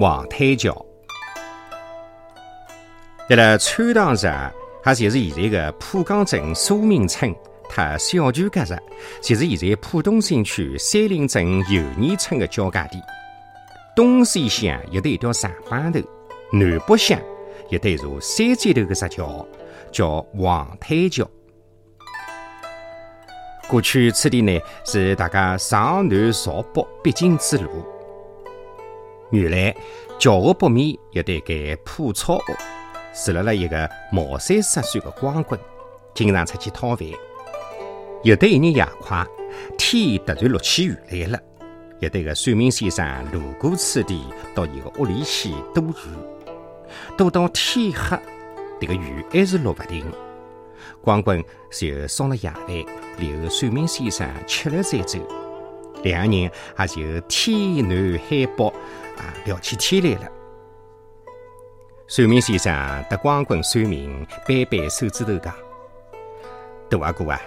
黄滩桥。辣辣川塘市，也就是现在的浦江镇苏明村和小泉隔日，就是现在浦东新区三林镇油泥村的交界地。东西向有得一条长浜头，南北向有得一座三尖头的石桥，叫黄滩桥。过去此地呢是大家上南朝北必经之路。原来桥的北面有得间铺草屋。住了了一个毛三十岁的光棍，经常出去讨饭。有的一日夜快，天突然落起雨来了。有得个算命先生路过此地，到伊个屋里去躲雨，躲到天黑，这个雨还是落不停。光棍就烧了夜饭，留算命先生吃了再走。两个人也就天南海北啊聊起天来了。算命先生得光棍算命，掰掰手指头讲：“大阿哥啊，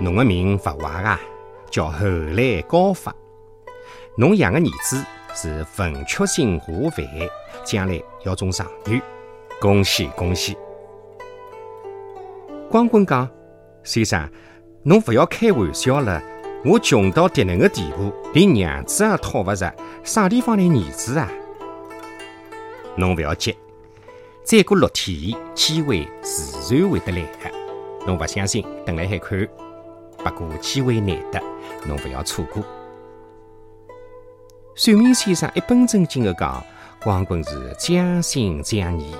侬个命勿坏啊，叫后来高发。侬养个儿子是文曲星下凡，将来要中状元，恭喜恭喜！”光棍讲：“先生，侬勿要开玩笑了，我穷到迭能个地步，连娘子也讨勿着，啥地方来儿子啊？侬勿要急。”再过六天，机会自然会得来的。侬勿相信，等来海看。不过机会难得，侬勿要错过。算命先生一本正经的讲，光棍是将信将疑。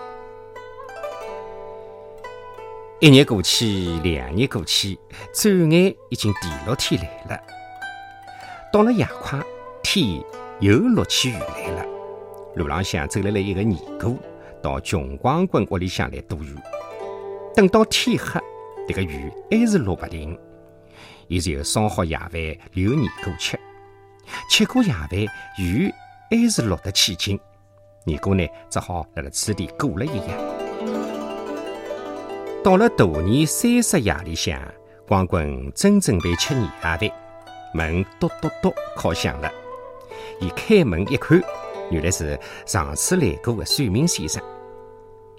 一日过去，两日过去，转眼已经第六天来了。到了夜快，天又落起雨来了。路浪向走来了一个尼姑。到穷光棍屋里向来躲雨，等到天黑，这个雨还是落不停。伊就烧好夜饭留尼姑吃，吃过夜饭，雨还是落得起劲。尼姑呢，只好辣辣此地过了一夜。到了大年三十夜里向，光棍正准备吃年夜饭，门笃笃笃敲响了。伊开门一看。原来是上次来过的算命先生，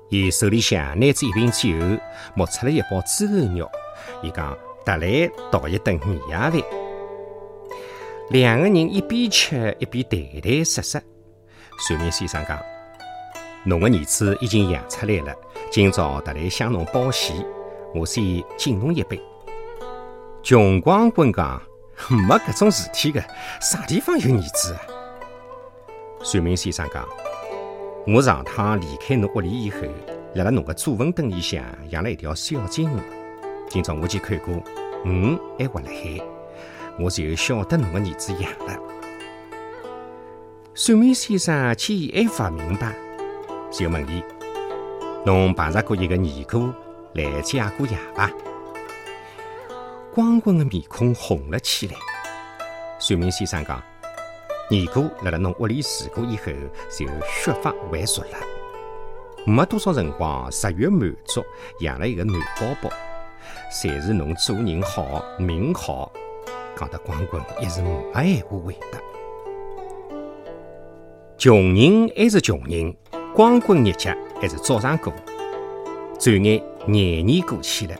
伊手里向拿着一瓶酒，摸出了一包猪肉肉。伊讲特来讨一顿年夜饭。两个人一边吃一边谈谈说说。算命先生讲：“侬个儿子已经养出来了，今朝特来向侬报喜，我先敬侬一杯。”穷光棍讲：“没搿种事体的，啥地方有儿子啊？”算命先生讲：“我上趟离开侬屋里以后，辣辣侬个祖坟墩里向养了一条小金鱼。今朝我去看过，鱼还活辣海，我就晓得侬个儿子养了。”算命先生见伊还勿明白，就问伊：“侬碰着过一个尼姑来借过夜伐？”光棍的面孔红了起来。算命先生讲。尼姑辣辣侬屋里住过以后，就削发还俗了。没多少辰光，食欲满足，养了一个男宝宝。侪是侬做人好，命好。讲得光棍一时没闲话回答。穷人还是穷人，光棍日脚还是早上过。转眼廿年过去了，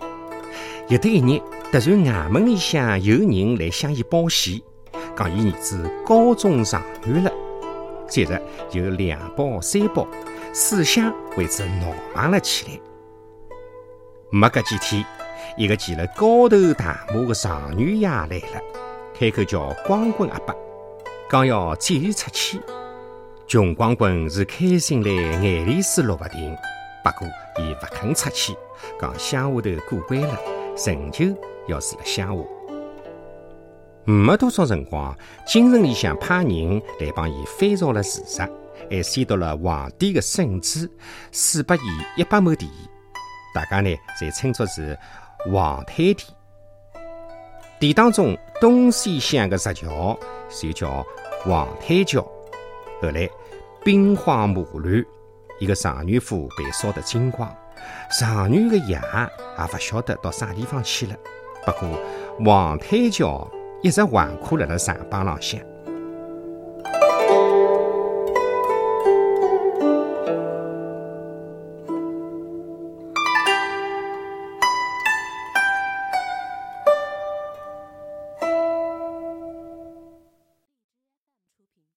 有的一日，突然衙门里向有人来向伊报喜。讲伊儿子高中状元了，接着就两包三包，四乡为之闹忙了起来。没隔几天，一个骑了高头大马的状元爷来了，开口叫光棍阿伯，刚要接伊出去。穷光棍是开心来眼泪水落不停，不过伊不肯出去，讲乡下头过关了，仍旧要住辣乡下。没多少辰光，京城里向派人来帮伊翻造了事实，还先到了皇帝的圣旨，赐拨伊一百亩地，大家呢侪称作是皇太地。地当中东西向的石桥就叫皇太桥。后来兵荒马乱，一个长女府被烧得精光，长女的爷也勿晓得到啥地方去了。不过皇太桥。一直纨绔辣辣长浜浪向。